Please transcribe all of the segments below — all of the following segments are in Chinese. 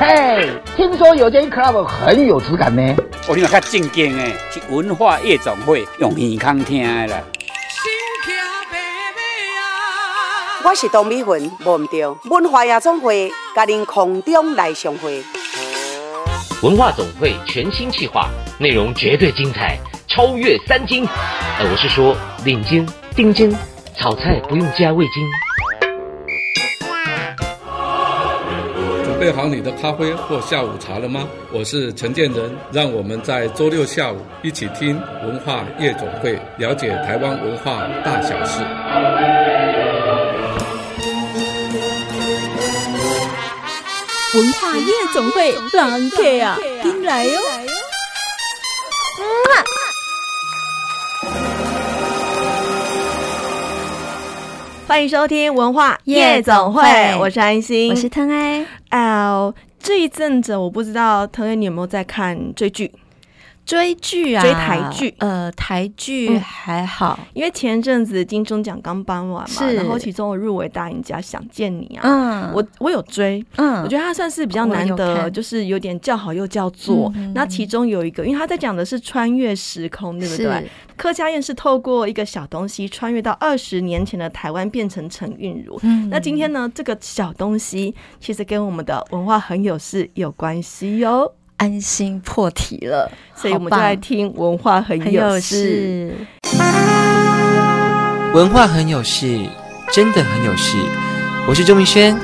嘿，听说有间 club 很有质感呢。我另外较正经诶，是文化夜总会用耳康听的啦。我是董美云，忘唔掉文化夜总会，甲您空中来相会。文化总会全新企划，内容绝对精彩，超越三金。呃，我是说领金、丁金，炒菜不用加味精。备好你的咖啡或下午茶了吗？我是陈建仁，让我们在周六下午一起听文化夜总会，了解台湾文化大小事。文化夜总会，狼客啊，进来哟！欢迎收听文化夜总会，我是安心，我是腾爱。哦，这一阵子我不知道藤原你有没有在看追剧？追剧啊，追台剧，呃，台剧还好，嗯、因为前一阵子金钟奖刚颁完嘛，然后其中我入围大赢家《想见你》啊，嗯，我我有追，嗯，我觉得它算是比较难得，就是有点叫好又叫座。那其中有一个，因为他在讲的是穿越时空，对不对？柯佳燕是透过一个小东西穿越到二十年前的台湾，变成陈韵如。嗯，那今天呢，这个小东西其实跟我们的文化很有事有关系哟。安心破题了，所以我们就来听文化很有事。文化很有事，真的很有事。我是周明轩，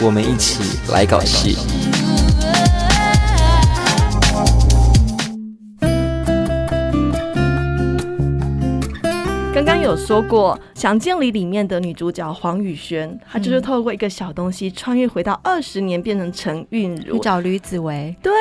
我们一起来搞事。有说过，《想见你》里面的女主角黄雨萱，她就是透过一个小东西穿越回到二十年，变成陈韵如。你找吕子维，对，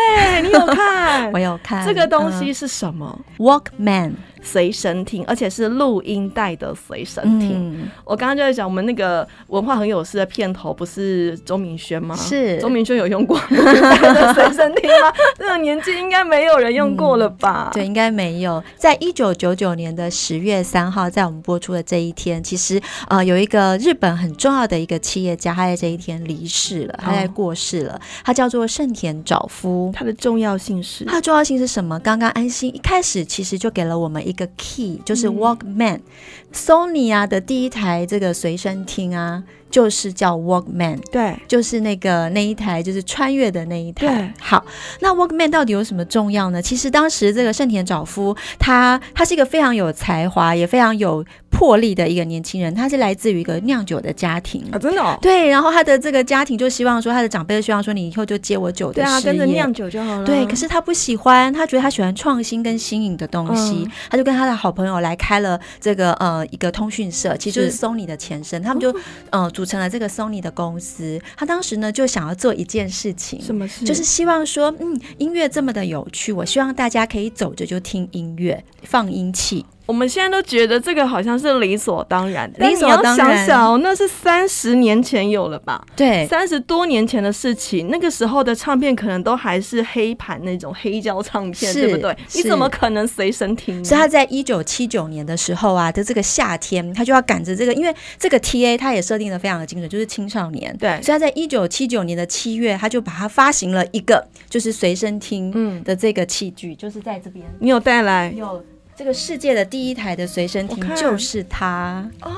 你有看？我有看。这个东西是什么？Walkman。随身听，而且是录音带的随身听。嗯、我刚刚就在讲，我们那个文化很有事的片头不是周明轩吗？是周明轩有用过录音带的随身听吗？这个年纪应该没有人用过了吧？嗯、对，应该没有。在一九九九年的十月三号，在我们播出的这一天，其实呃有一个日本很重要的一个企业家，他在这一天离世了，他在过世了。他叫做盛田昭夫。他的重要性是？他的重要性是什么？刚刚安心一开始其实就给了我们。一个 key 就是 Walkman，Sony 啊的第一台这个随身听啊。就是叫 Walkman，对，就是那个那一台，就是穿越的那一台。对，好，那 Walkman 到底有什么重要呢？其实当时这个盛田昭夫，他他是一个非常有才华，也非常有魄力的一个年轻人。他是来自于一个酿酒的家庭啊，真的哦。对，然后他的这个家庭就希望说，他的长辈就希望说，你以后就接我酒的事业，对啊，跟着酿酒就好了。对，可是他不喜欢，他觉得他喜欢创新跟新颖的东西，嗯、他就跟他的好朋友来开了这个呃一个通讯社，其实就是 Sony 的前身，他们就呃组成了这个 Sony。的公司，他当时呢就想要做一件事情，什么事？就是希望说，嗯，音乐这么的有趣，我希望大家可以走着就听音乐，放音器。我们现在都觉得这个好像是理所当然的，理所当然。想想，那是三十年前有了吧？对，三十多年前的事情，那个时候的唱片可能都还是黑盘那种黑胶唱片，是对不对？你怎么可能随身听？所以他在一九七九年的时候啊的这个夏天，他就要赶着这个，因为这个 TA 他也设定的非常的精准，就是青少年。对，所以他在一九七九年的七月，他就把它发行了一个就是随身听的这个器具，嗯、就是在这边。你有带来？有。这个世界的第一台的随身听就是它。哦，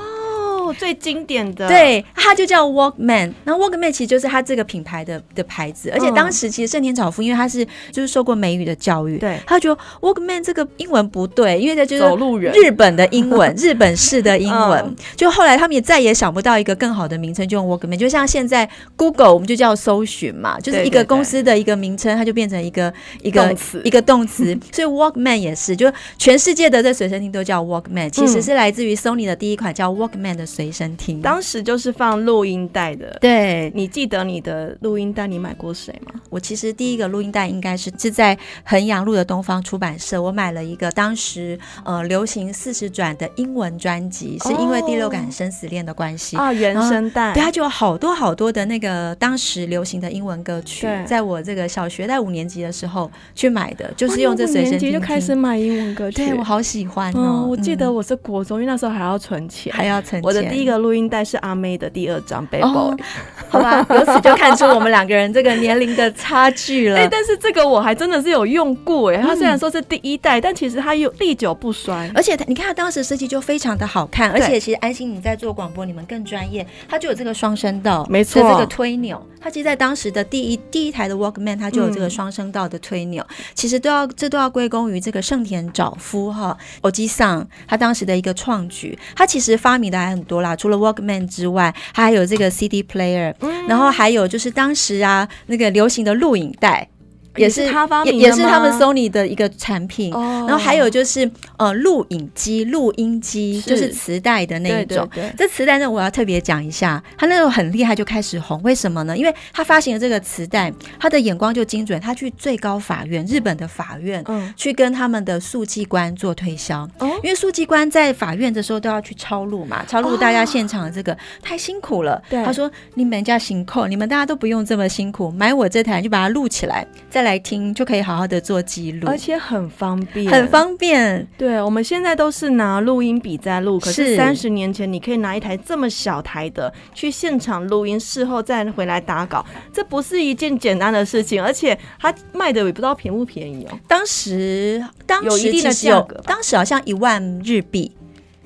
最经典的，对，它就叫 Walkman。那 Walkman 其实就是它这个品牌的的牌子，而且当时其实盛田昭夫因为他是就是受过美语的教育，对，他觉得 Walkman 这个英文不对，因为这就是走路人日本的英文，日本式的英文。就后来他们也再也想不到一个更好的名称，就用 Walkman。就像现在 Google 我们就叫搜寻嘛，就是一个公司的一个名称，它就变成一个一个词一个动词。所以 Walkman 也是，就全世界的这随身听都叫 Walkman，其实是来自于 Sony 的第一款叫 Walkman 的随身听，当时就是放录音带的。对，你记得你的录音带你买过谁吗？我其实第一个录音带应该是是在衡阳路的东方出版社，我买了一个当时呃流行四十转的英文专辑，是因为第六感生死恋的关系。啊，原声带，对，它就有好多好多的那个当时流行的英文歌曲，在我这个小学在五年级的时候去买的，就是用这随身听就开始买英文歌曲，对我好喜。喜欢哦，我记得我是国中，因为那时候还要存钱，还要存钱。我的第一个录音带是阿妹的第二张《Bad Boy》，好吧，由此就看出我们两个人这个年龄的差距了。哎，但是这个我还真的是有用过哎，它虽然说是第一代，但其实它又历久不衰。而且你看它当时设计就非常的好看，而且其实安心你在做广播，你们更专业，它就有这个双声道，没错，这个推钮，它其实在当时的第一第一台的 Walkman，它就有这个双声道的推钮，其实都要这都要归功于这个盛田昭夫哈，欧吉桑他当时的一个创举，他其实发明的还很多啦，除了 Walkman 之外，它还有这个 CD player，然后还有就是当时啊那个流行的录影带。也是他发明的，也是他们 Sony 的一个产品。然后还有就是呃，录影机、录音机，就是磁带的那一种。这磁带呢，我要特别讲一下，他那时候很厉害，就开始红。为什么呢？因为他发行了这个磁带，他的眼光就精准，他去最高法院，日本的法院，嗯去跟他们的书记官做推销。因为书记官在法院的时候都要去抄录嘛，抄录大家现场的这个太辛苦了。他说：“你们家辛苦，你们大家都不用这么辛苦，买我这台就把它录起来。”来听就可以好好的做记录，而且很方便，很方便。对，我们现在都是拿录音笔在录，可是三十年前你可以拿一台这么小台的去现场录音，事后再回来打稿，这不是一件简单的事情，而且它卖的也不知道便不便宜哦。当时，当时有一定的价格，当时好像一万日币。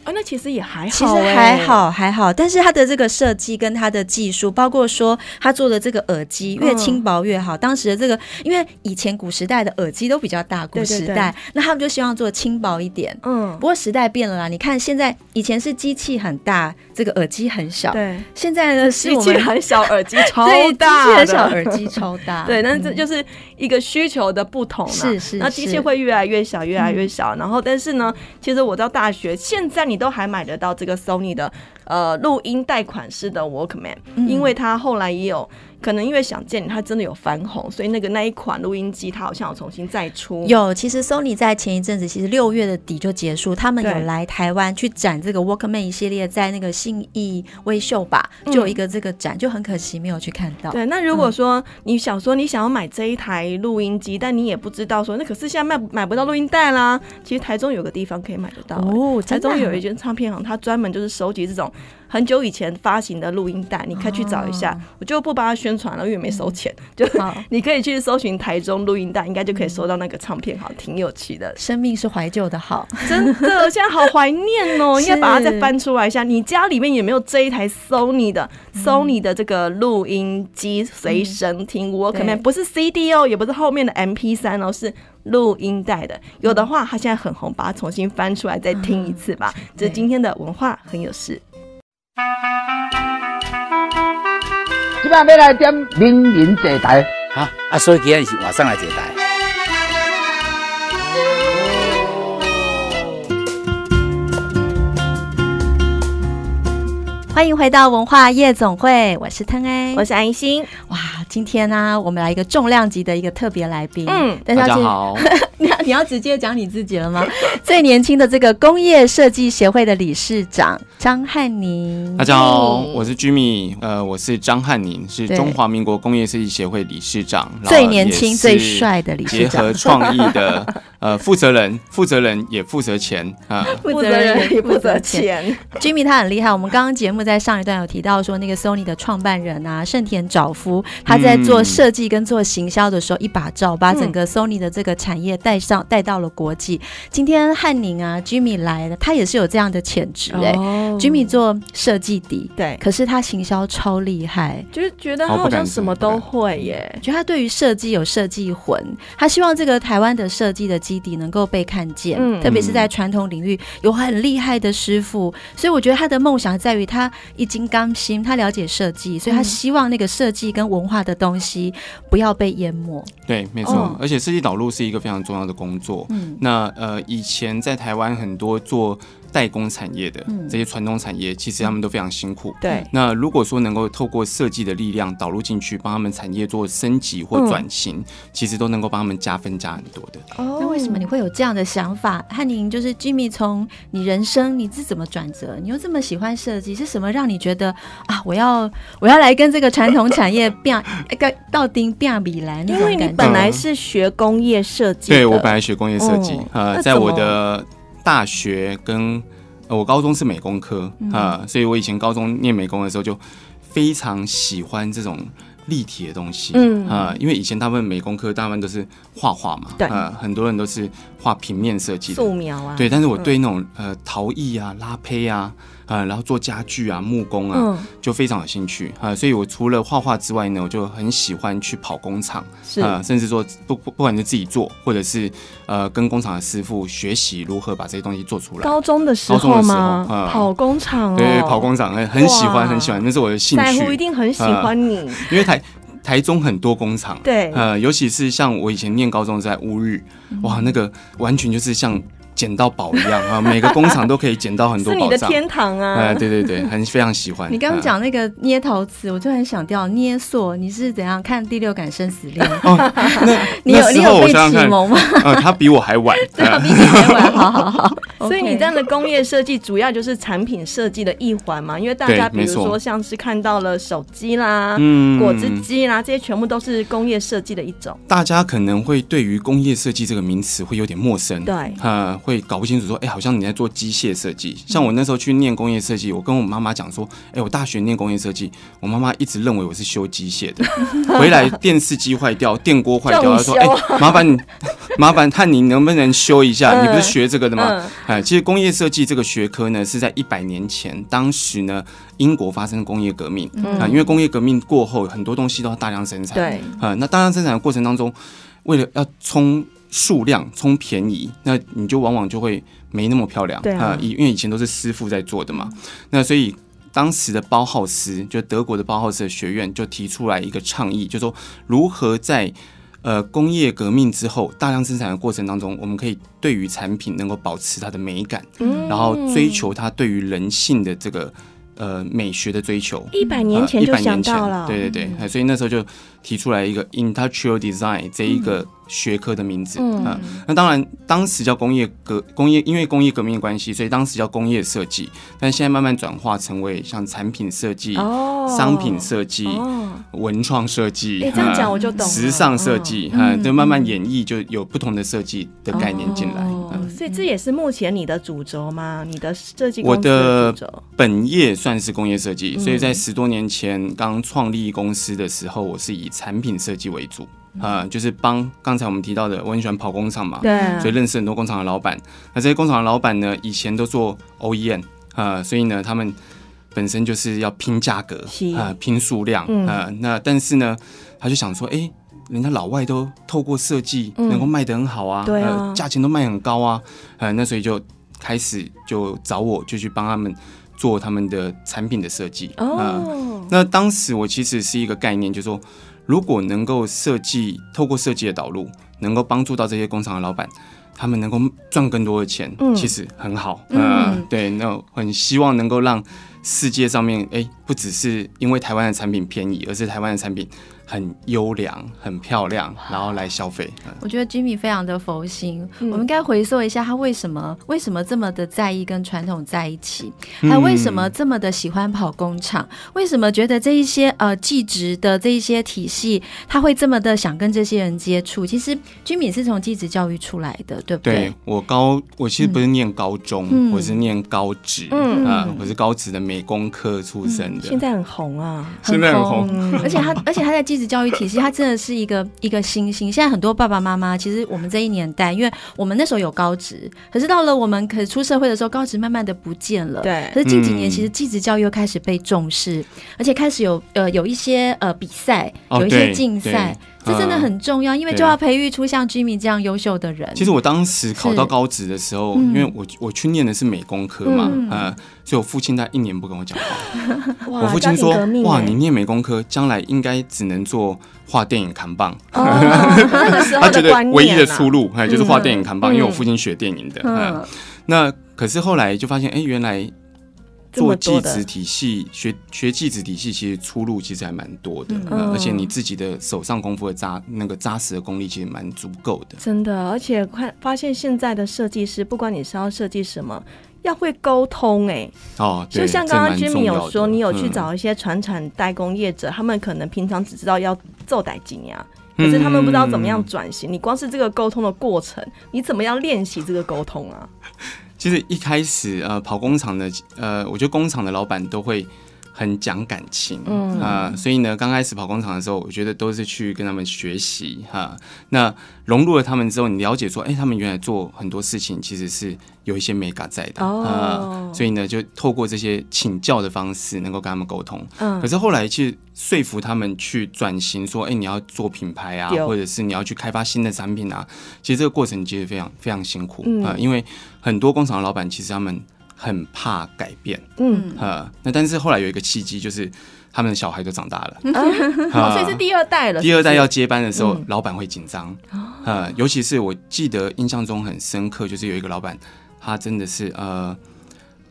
啊，那其实也还好，其实还好还好，但是它的这个设计跟它的技术，包括说它做的这个耳机越轻薄越好。当时的这个，因为以前古时代的耳机都比较大，古时代，那他们就希望做轻薄一点。嗯，不过时代变了啦，你看现在以前是机器很大，这个耳机很小。对，现在呢是机器很小，耳机超 大，机器很小，耳机超大。对，但是这就是一个需求的不同。是是，那机器会越来越小，越来越小。然后，但是呢，其实我到大学现在你。你都还买得到这个 Sony 的呃录音带款式的 Walkman，嗯，因为它后来也有。可能因为想见你，它真的有翻红，所以那个那一款录音机，它好像有重新再出。有，其实 Sony 在前一阵子，其实六月的底就结束，他们有来台湾去展这个 Walkman 一系列，在那个信义威秀吧，就有一个这个展，嗯、就很可惜没有去看到。对，那如果说你想说你想要买这一台录音机，但你也不知道说，那可是现在卖买不到录音带啦。其实台中有个地方可以买得到哦，台中有一间唱片行，它专门就是收集这种。很久以前发行的录音带，你可以去找一下。哦、我就不把它宣传了，因为没收钱。嗯、就你可以去搜寻台中录音带，应该就可以搜到那个唱片，好，挺有趣的。生命是怀旧的好，真的，我现在好怀念哦。应该把它再翻出来一下。你家里面有没有这一台 Sony 的、嗯、Sony 的这个录音机随身听？我可能不是 CD 哦，也不是后面的 MP 三哦，是录音带的。有的话，它现在很红，把它重新翻出来再听一次吧。嗯、这是今天的文化很有事。今晚要来点名人坐台，哈啊，所以今天是晚上来坐台。欢迎回到文化夜总会，我是腾 A，我是安心。哇，今天呢、啊，我们来一个重量级的一个特别来宾。嗯，大家好。你要你要直接讲你自己了吗？最年轻的这个工业设计协会的理事长张汉宁。大家好，我是 Jimmy，呃，我是张汉宁，是中华民国工业设计协会理事长，最年轻最帅的理事长，结合创意的 呃负责人，负责人也负责钱啊，负责人也负责钱。Jimmy 他很厉害，我们刚刚节目。在上一段有提到说，那个 Sony 的创办人啊，盛田昭夫，他在做设计跟做行销的时候，一把照把整个 Sony 的这个产业带上带到了国际。今天汉宁啊，Jimmy 来了，他也是有这样的潜质哎。Jimmy 做设计底，对，可是他行销超厉害，就是觉得他好像什么都会耶。觉得他对于设计有设计魂，他希望这个台湾的设计的基底能够被看见，嗯特别是在传统领域有很厉害的师傅。所以我觉得他的梦想在于他。一金刚心，他了解设计，所以他希望那个设计跟文化的东西不要被淹没。对，没错。哦、而且设计导入是一个非常重要的工作。嗯，那呃，以前在台湾很多做。代工产业的这些传统产业，其实他们都非常辛苦。对，那如果说能够透过设计的力量导入进去，帮他们产业做升级或转型，其实都能够帮他们加分加很多的。哦，那为什么你会有这样的想法？汉宁就是 Jimmy，从你人生你是怎么转折？你又这么喜欢设计，是什么让你觉得啊，我要我要来跟这个传统产业变一个 到底变比来？因为你本来是学工业设计，对我本来学工业设计，呃，在我的。大学跟我高中是美工科啊，所以我以前高中念美工的时候就非常喜欢这种。立体的东西，嗯啊、呃，因为以前大部分美工科大部分都是画画嘛，对，呃，很多人都是画平面设计的素描啊，对，但是我对那种呃陶艺啊、拉胚啊。呃，然后做家具啊、木工啊，嗯、就非常有兴趣啊、呃。所以我除了画画之外呢，我就很喜欢去跑工厂，啊、呃，甚至说不不不管是自己做，或者是呃跟工厂的师傅学习如何把这些东西做出来。高中的时候吗？跑工厂、哦，对，跑工厂，很喜欢，很喜欢，那是我的兴趣。在乎一定很喜欢你，呃、因为台台中很多工厂，对，呃，尤其是像我以前念高中在乌日，哇，那个完全就是像。捡到宝一样啊！每个工厂都可以捡到很多宝藏，是你的天堂啊！哎，对对对，很非常喜欢。你刚刚讲那个捏陶瓷，我就很想掉捏塑。你是怎样看《第六感生死恋》？你有你有被启蒙吗？呃，他比我还晚，他比你还晚。好好好，所以你这样的工业设计主要就是产品设计的一环嘛？因为大家比如说像是看到了手机啦、果汁机啦，这些全部都是工业设计的一种。大家可能会对于工业设计这个名词会有点陌生，对，呃。会搞不清楚，说，哎，好像你在做机械设计。像我那时候去念工业设计，我跟我妈妈讲说，哎，我大学念工业设计，我妈妈一直认为我是修机械的。回来电视机坏掉，电锅坏掉，她说，哎，麻烦你，麻烦看你能不能修一下。你不是学这个的吗？哎，其实工业设计这个学科呢，是在一百年前，当时呢，英国发生工业革命啊，因为工业革命过后，很多东西都要大量生产。对，啊，那大量生产的过程当中，为了要冲。数量冲便宜，那你就往往就会没那么漂亮。对啊，因为以前都是师傅在做的嘛。那所以当时的包浩斯，就德国的包浩斯的学院，就提出来一个倡议，就说如何在呃工业革命之后大量生产的过程当中，我们可以对于产品能够保持它的美感，嗯，然后追求它对于人性的这个呃美学的追求。一百年前就想到了，对对对，嗯，所以那时候就提出来一个 industrial design 这一个。学科的名字。啊，那当然当时叫工业革工业，因为工业革命的关系，所以当时叫工业设计，但现在慢慢转化成为像产品设计、商品设计、文创设计。这样讲我就懂。时尚设计啊，就慢慢演绎，就有不同的设计的概念进来。所以这也是目前你的主轴吗？你的设计？我的本业算是工业设计，所以在十多年前刚创立公司的时候，我是以产品设计为主。啊、呃，就是帮刚才我们提到的，我很喜欢跑工厂嘛，对，所以认识很多工厂的老板。那这些工厂的老板呢，以前都做 OEM 啊、呃，所以呢，他们本身就是要拼价格啊、呃，拼数量啊、嗯呃。那但是呢，他就想说，哎，人家老外都透过设计能够卖得很好啊，嗯、对啊，价钱都卖很高啊，呃，那所以就开始就找我，就去帮他们做他们的产品的设计啊。哦呃、那当时我其实是一个概念，就是说。如果能够设计，透过设计的导入，能够帮助到这些工厂的老板，他们能够赚更多的钱，嗯、其实很好。嗯、呃，对，那很希望能够让世界上面，哎，不只是因为台湾的产品便宜，而是台湾的产品。很优良，很漂亮，然后来消费。我觉得 Jimmy 非常的佛心。嗯、我们该回溯一下，他为什么为什么这么的在意跟传统在一起？他为什么这么的喜欢跑工厂？嗯、为什么觉得这一些呃技职的这一些体系，他会这么的想跟这些人接触？其实 Jimmy 是从技职教育出来的，对不对？对，我高，我其实不是念高中，嗯、我是念高职，嗯啊，我是高职的美工科出身的。现在很红啊，现在很红，而且他 而且他在继职教育体系，他真的是一个一个新星。现在很多爸爸妈妈，其实我们这一年代，因为我们那时候有高职，可是到了我们可出社会的时候，高职慢慢的不见了。对。可是近几年，其实继职教育又开始被重视，嗯、而且开始有呃有一些呃比赛，有一些竞赛。哦这真的很重要，因为就要培育出像 Jimmy 这样优秀的人。其实我当时考到高职的时候，因为我我去念的是美工科嘛，呃，所以我父亲他一年不跟我讲话。我父亲说：“哇，你念美工科，将来应该只能做画电影扛棒。” 他觉得唯一的出路哎，就是画电影扛棒，因为我父亲学电影的。嗯，那可是后来就发现，哎，原来。做技职体系学学技职体系，其实出路其实还蛮多的，嗯、而且你自己的手上功夫的扎那个扎实的功力其实蛮足够的。真的，而且看发现现在的设计师，不管你是要设计什么，要会沟通哎、欸。哦，就像刚刚 Jimmy 有说，你有去找一些传产代工业者，嗯、他们可能平常只知道要做代金呀，可是他们不知道怎么样转型。嗯、你光是这个沟通的过程，你怎么样练习这个沟通啊？其实一开始呃跑工厂的呃，我觉得工厂的老板都会。很讲感情，嗯啊、呃，所以呢，刚开始跑工厂的时候，我觉得都是去跟他们学习哈。那融入了他们之后，你了解说，哎、欸，他们原来做很多事情其实是有一些美感在的啊、哦呃。所以呢，就透过这些请教的方式，能够跟他们沟通。嗯，可是后来去说服他们去转型，说，哎、欸，你要做品牌啊，或者是你要去开发新的产品啊，其实这个过程其实非常非常辛苦啊、嗯呃，因为很多工厂的老板其实他们。很怕改变，嗯，呃，那但是后来有一个契机，就是他们的小孩都长大了，啊、所以是第二代了。第二代要接班的时候，嗯、老板会紧张，呃，尤其是我记得印象中很深刻，就是有一个老板，他真的是呃。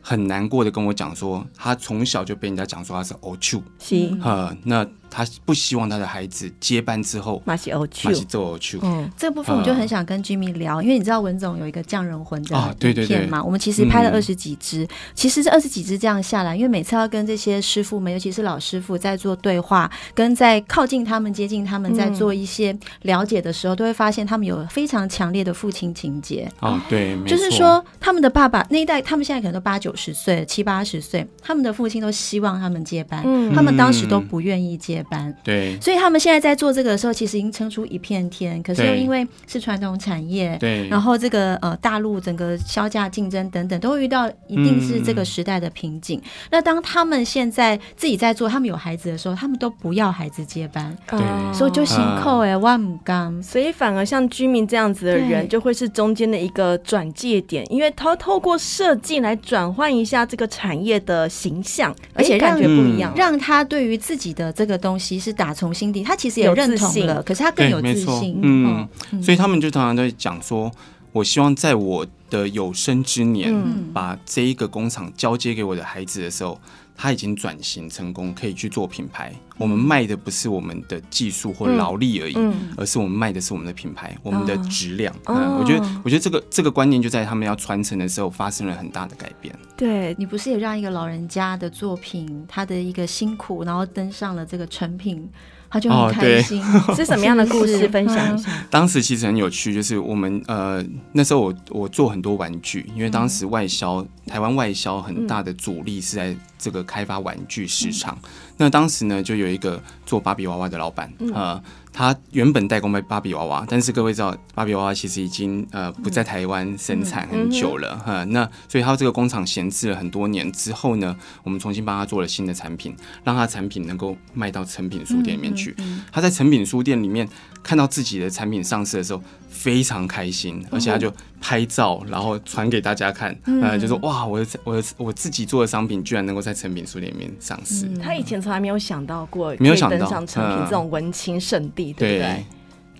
很难过的跟我讲说，他从小就被人家讲说他是欧秋，是，呃，那他不希望他的孩子接班之后，马西欧去，马西做欧秋。嗯，这部分我就很想跟 Jimmy 聊，因为你知道文总有一个匠人魂的影片嘛，我们其实拍了二十几支，其实这二十几支这样下来，因为每次要跟这些师傅们，尤其是老师傅在做对话，跟在靠近他们、接近他们，在做一些了解的时候，都会发现他们有非常强烈的父亲情结。啊，对，就是说他们的爸爸那一代，他们现在可能都八九。十岁七八十岁，他们的父亲都希望他们接班，嗯、他们当时都不愿意接班。对，所以他们现在在做这个的时候，其实已经撑出一片天。可是又因为是传统产业，对，然后这个呃大陆整个销价竞争等等，都会遇到一定是这个时代的瓶颈。嗯、那当他们现在自己在做，他们有孩子的时候，他们都不要孩子接班，对，所以就辛苦哎，万母刚。所以反而像居民这样子的人，就会是中间的一个转借点，因为他透过设计来转换。换一下这个产业的形象，而且感觉不一样，让他对于自己的这个东西是打从心底，他其实也认同了，可是他更有自信。嗯，所以他们就常常在讲说，我希望在我的有生之年，把这一个工厂交接给我的孩子的时候。他已经转型成功，可以去做品牌。我们卖的不是我们的技术或劳力而已，嗯嗯、而是我们卖的是我们的品牌，我们的质量。哦嗯、我觉得，我觉得这个这个观念就在他们要传承的时候发生了很大的改变。对，你不是也让一个老人家的作品，他的一个辛苦，然后登上了这个成品。他就很开心，哦、是什么样的故事？分享一下。当时其实很有趣，就是我们呃那时候我我做很多玩具，因为当时外销、嗯、台湾外销很大的主力是在这个开发玩具市场。嗯、那当时呢，就有一个做芭比娃娃的老板啊。嗯呃他原本代工卖芭比娃娃，但是各位知道，芭比娃娃其实已经呃不在台湾生产很久了哈、嗯嗯嗯。那所以他这个工厂闲置了很多年之后呢，我们重新帮他做了新的产品，让他产品能够卖到成品书店里面去。他在成品书店里面看到自己的产品上市的时候，非常开心，而且他就拍照，然后传给大家看，嗯、呃，就说哇，我的我的我自己做的商品居然能够在成品书店里面上市。嗯、他以前从来没有想到过，没有想到登上成品这种文青圣地。对不对？对，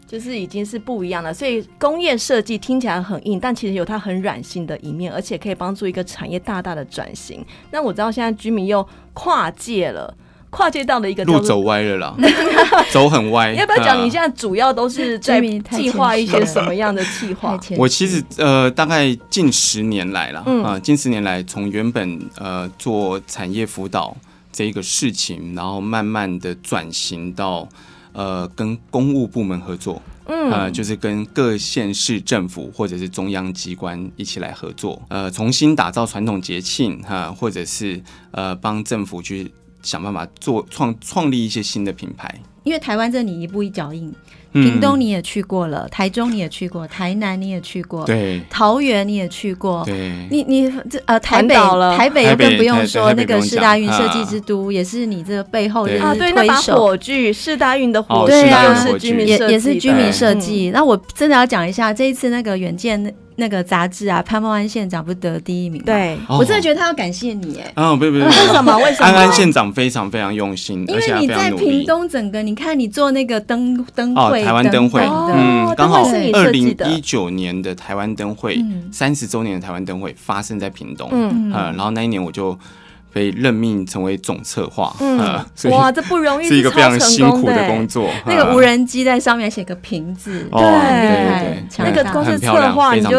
就是已经是不一样了。所以工业设计听起来很硬，但其实有它很软性的一面，而且可以帮助一个产业大大的转型。那我知道现在居民又跨界了，跨界到了一个路走歪了啦，走很歪。要不要讲你现在主要都是在计划一些什么样的计划？我其实呃，大概近十年来了啊、嗯呃，近十年来从原本呃做产业辅导这一个事情，然后慢慢的转型到。呃，跟公务部门合作，嗯，呃，就是跟各县市政府或者是中央机关一起来合作，呃，重新打造传统节庆，哈、呃，或者是呃，帮政府去想办法做创创立一些新的品牌。因为台湾这你一步一脚印。屏东你也去过了，台中你也去过，台南你也去过，对，桃园你也去过，对，你你这呃台北台北又更不用说，那个世大运设计之都也是你这个背后的啊，对，那把火炬世大运的火炬是居民也也是居民设计。那我真的要讲一下这一次那个远见那个杂志啊，潘孟安县长不得第一名？对，我真的觉得他要感谢你哎，啊，不不不，为 什么？为什么？安安县长非常非常用心，因为你在屏东整个，你看你做那个灯灯会。台湾灯会，嗯，刚好二零一九年的台湾灯会，三十周年的台湾灯会发生在屏东，嗯，然后那一年我就被任命成为总策划，嗯，哇，这不容易，是一个非常辛苦的工作。那个无人机在上面写个瓶子，对对，那个光是策划你就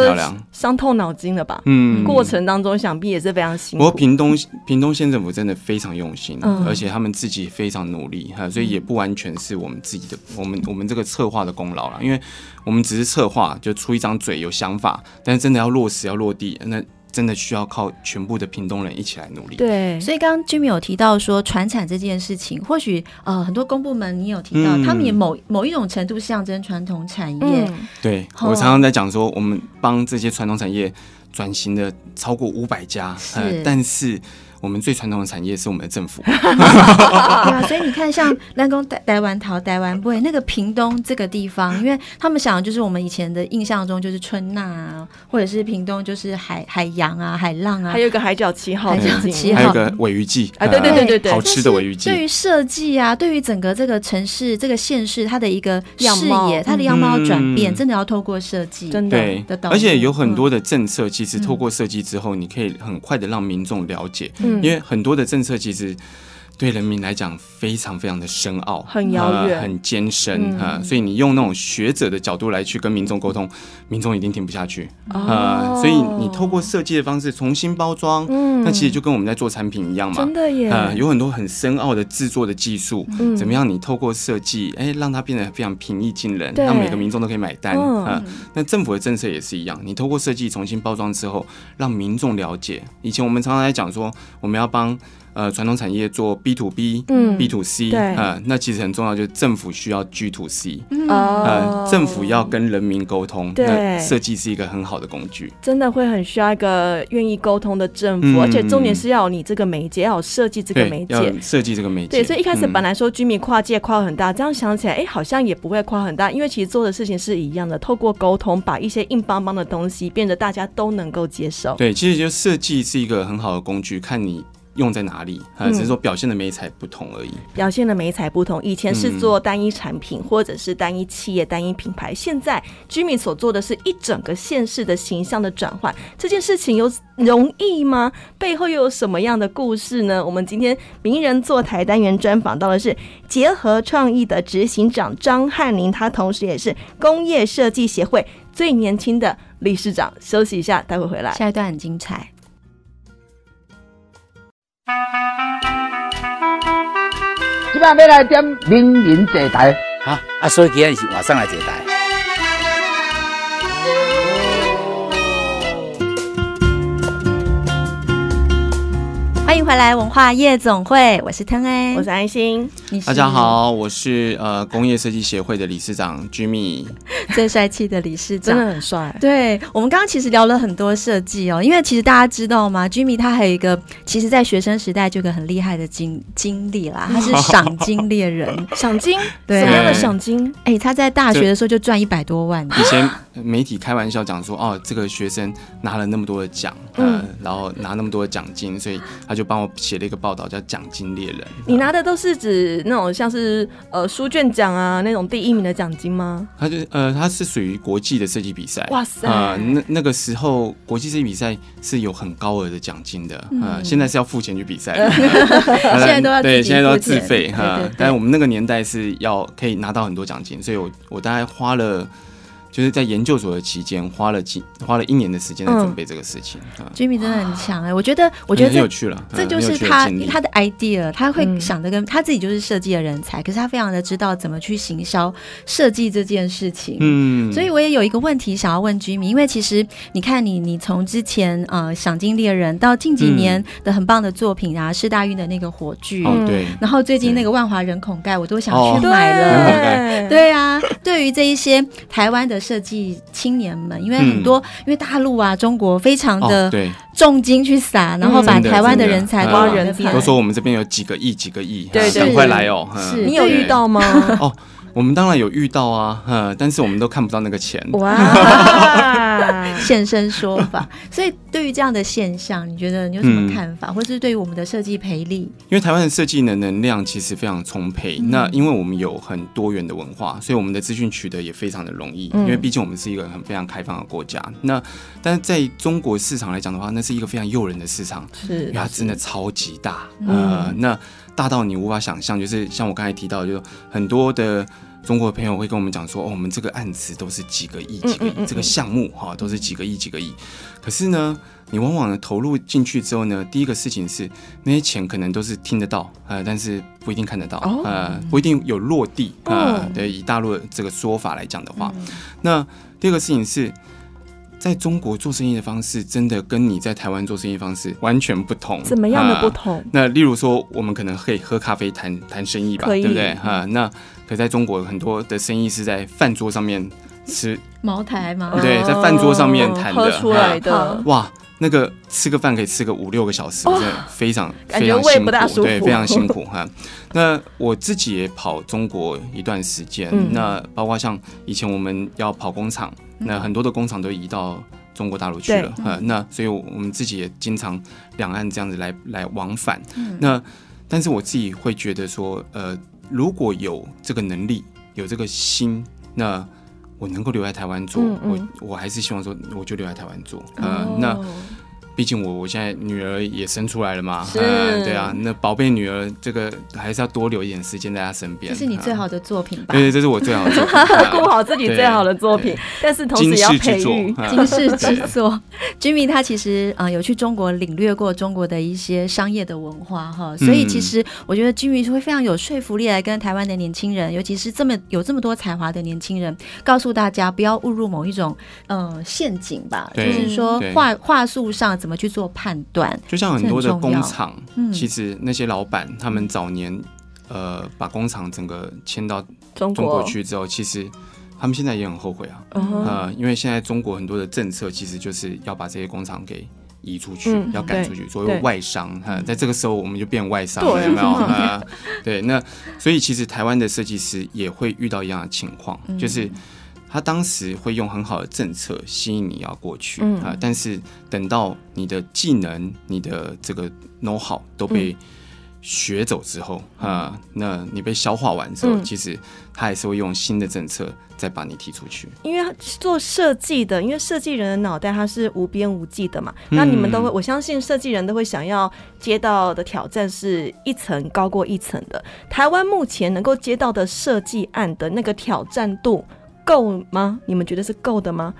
伤透脑筋了吧？嗯，过程当中想必也是非常辛苦。不过屏东屏东县政府真的非常用心，而且他们自己非常努力哈，所以也不完全是我们自己的，我们我们这个策划的功劳了，因为我们只是策划，就出一张嘴有想法，但是真的要落实要落地那。真的需要靠全部的屏东人一起来努力。对，所以刚刚 Jimmy 有提到说传产这件事情，或许呃很多公部门你有提到，嗯、他们也某某一种程度象征传统产业。嗯、对，我常常在讲说，我们帮这些传统产业转型的超过五百家，但是。我们最传统的产业是我们的政府，对啊，所以你看，像南宫台台湾桃台湾不那个屏东这个地方，因为他们想的就是我们以前的印象中就是春娜啊，或者是屏东就是海海洋啊、海浪啊，还有一个海角七号，海角七号，还有个尾鱼季啊，对对对对对，好吃的尾鱼季。对于设计啊，对于整个这个城市、这个县市，它的一个视野、它的样貌转变，真的要透过设计，真的对，而且有很多的政策，其实透过设计之后，你可以很快的让民众了解。因为很多的政策其实对人民来讲非常非常的深奥，很遥远，很艰深啊，所以你用那种学者的角度来去跟民众沟通，民众一定听不下去啊。所以你透过设计的方式重新包装，那其实就跟我们在做产品一样嘛，真的耶。啊，有很多很深奥的制作的技术，怎么样？你透过设计，哎，让它变得非常平易近人，让每个民众都可以买单啊。那政府的政策也是一样，你透过设计重新包装之后，让民众了解。以前我们常常在讲说，我们要帮。呃，传统产业做 B to B，嗯，B to C，啊，那其实很重要，就是政府需要 G to C，呃，政府要跟人民沟通，对，设计是一个很好的工具，真的会很需要一个愿意沟通的政府，而且重点是要有你这个媒介，要有设计这个媒介，设计这个媒。介，对，所以一开始本来说居民跨界跨很大，这样想起来，哎，好像也不会跨很大，因为其实做的事情是一样的，透过沟通，把一些硬邦邦的东西变得大家都能够接受，对，其实就设计是一个很好的工具，看你。用在哪里啊？只是说表现的媒材不同而已。嗯、表现的媒材不同，以前是做单一产品，嗯、或者是单一企业、单一品牌。现在居民所做的是一整个县市的形象的转换。这件事情有容易吗？背后又有什么样的故事呢？我们今天名人坐台单元专访到的是结合创意的执行长张翰林，他同时也是工业设计协会最年轻的理事长。休息一下，待会回来。下一段很精彩。今晚要来点名人坐台，哈啊，所以今天是晚上来坐台。欢迎回来，文化夜总会，我是腾恩我是安心。大家好，我是呃工业设计协会的理事长 Jimmy，最帅气的理事长，真的很帅。对，我们刚刚其实聊了很多设计哦，因为其实大家知道吗？Jimmy 他还有一个，其实在学生时代就有个很厉害的经经历啦，他是赏金猎人，赏金，对，什么样的赏金？哎，他在大学的时候就赚一百多万。以前媒体开玩笑讲说，哦，这个学生拿了那么多的奖，嗯，然后拿那么多的奖金，所以他就。帮我写了一个报道，叫《奖金猎人》。你拿的都是指那种像是呃书卷奖啊那种第一名的奖金吗？它就是呃，它是属于国际的设计比赛。哇塞！啊、呃，那那个时候国际设计比赛是有很高额的奖金的。嗯、呃，现在是要付钱去比赛，现在都要对，现在都要自费哈。但是我们那个年代是要可以拿到很多奖金，所以我我大概花了。就是在研究所的期间，花了几花了一年的时间来准备这个事情。Jimmy 真的很强哎，我觉得，我觉得很有趣了。这就是他他的 idea，他会想的跟他自己就是设计的人才，可是他非常的知道怎么去行销设计这件事情。嗯，所以我也有一个问题想要问 Jimmy，因为其实你看你你从之前呃赏金猎人到近几年的很棒的作品啊，世大运的那个火炬，对，然后最近那个万华人孔盖，我都想去买了。对啊，对于这一些台湾的。设计青年们，因为很多，因为大陆啊，中国非常的重金去撒，然后把台湾的人才挖人才，都说我们这边有几个亿，几个亿，对，赶快来哦！是你有遇到吗？哦。我们当然有遇到啊，嗯，但是我们都看不到那个钱。哇，现身说法。所以对于这样的现象，你觉得你有什么看法，嗯、或是对于我们的设计培力？因为台湾的设计的能量其实非常充沛。嗯、那因为我们有很多元的文化，所以我们的资讯取得也非常的容易。嗯、因为毕竟我们是一个很非常开放的国家。那但是在中国市场来讲的话，那是一个非常诱人的市场，是，因为它真的超级大。嗯、呃，那大到你无法想象，就是像我刚才提到，就是很多的。中国的朋友会跟我们讲说，哦，我们这个案子都是几个亿、几个亿，嗯嗯嗯、这个项目哈都是几个亿、几个亿。可是呢，你往往呢投入进去之后呢，第一个事情是那些钱可能都是听得到，呃，但是不一定看得到，哦、呃，不一定有落地，呃，对，以大陆的这个说法来讲的话，嗯、那第二个事情是。在中国做生意的方式，真的跟你在台湾做生意方式完全不同。怎么样的不同？呃、那例如说，我们可能可以喝咖啡谈谈生意吧，对不对？哈、呃，那可在中国很多的生意是在饭桌上面吃茅台吗？对，在饭桌上面谈的，喝出来的、呃。哇，那个吃个饭可以吃个五六个小时，真的非常非常辛苦，对，非常辛苦哈。那我自己也跑中国一段时间，嗯、那包括像以前我们要跑工厂。那很多的工厂都移到中国大陆去了，呃，那所以我们自己也经常两岸这样子来来往返。嗯、那但是我自己会觉得说，呃，如果有这个能力，有这个心，那我能够留在台湾做，我我还是希望说，我就留在台湾做，呃，哦、那。毕竟我我现在女儿也生出来了嘛，是、嗯，对啊，那宝贝女儿这个还是要多留一点时间在她身边。这是你最好的作品吧？对对，这是我最好的作品，顾好自己最好的作品，但是同时要培育金世之作。Jimmy 他其实啊、呃、有去中国领略过中国的一些商业的文化哈，所以其实我觉得 Jimmy 是会非常有说服力来跟台湾的年轻人，尤其是这么有这么多才华的年轻人，告诉大家不要误入某一种呃陷阱吧，就是说话话术上。怎么去做判断？就像很多的工厂，其实那些老板他们早年呃把工厂整个迁到中国去之后，其实他们现在也很后悔啊。呃，因为现在中国很多的政策其实就是要把这些工厂给移出去，要赶出去，所谓外商。哈，在这个时候我们就变外商了，有没有？啊，对。那所以其实台湾的设计师也会遇到一样的情况，就是。他当时会用很好的政策吸引你要过去啊，嗯、但是等到你的技能、你的这个 know how 都被学走之后啊，嗯、那你被消化完之后，嗯、其实他还是会用新的政策再把你踢出去。因为做设计的，因为设计人的脑袋它是无边无际的嘛，那你们都会，我相信设计人都会想要接到的挑战是一层高过一层的。台湾目前能够接到的设计案的那个挑战度。够吗？你们觉得是够的吗？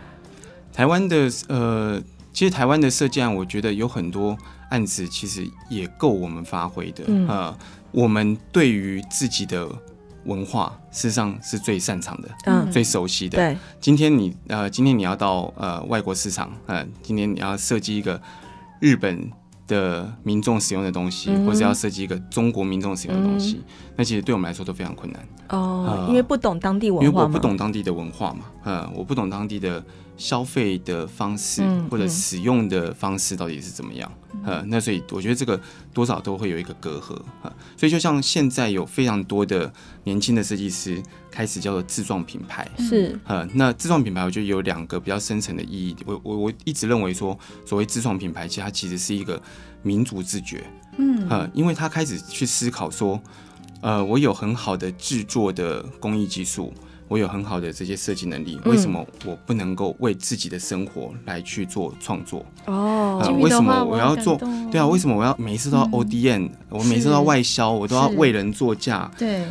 台湾的呃，其实台湾的设计案，我觉得有很多案子其实也够我们发挥的。嗯、呃，我们对于自己的文化，事实上是最擅长的，嗯，最熟悉的。对，今天你呃，今天你要到呃外国市场，呃，今天你要设计一个日本的民众使用的东西，嗯、或是要设计一个中国民众使用的东西，嗯、那其实对我们来说都非常困难。哦，呃、因为不懂当地文化，因为我不懂当地的文化嘛，呃，我不懂当地的消费的方式、嗯、或者使用的方式到底是怎么样，嗯、呃，那所以我觉得这个多少都会有一个隔阂，呃，所以就像现在有非常多的年轻的设计师开始叫做自创品牌，是，呃，那自创品牌我觉得有两个比较深层的意义，我我我一直认为说，所谓自创品牌，其实它其实是一个民族自觉，嗯，呃，因为他开始去思考说，呃，我有很好的制作的工艺技术。我有很好的这些设计能力，为什么我不能够为自己的生活来去做创作？哦，为什么我要做？对啊，为什么我要每次都要 ODN？我每次都要外销，我都要为人作嫁。对，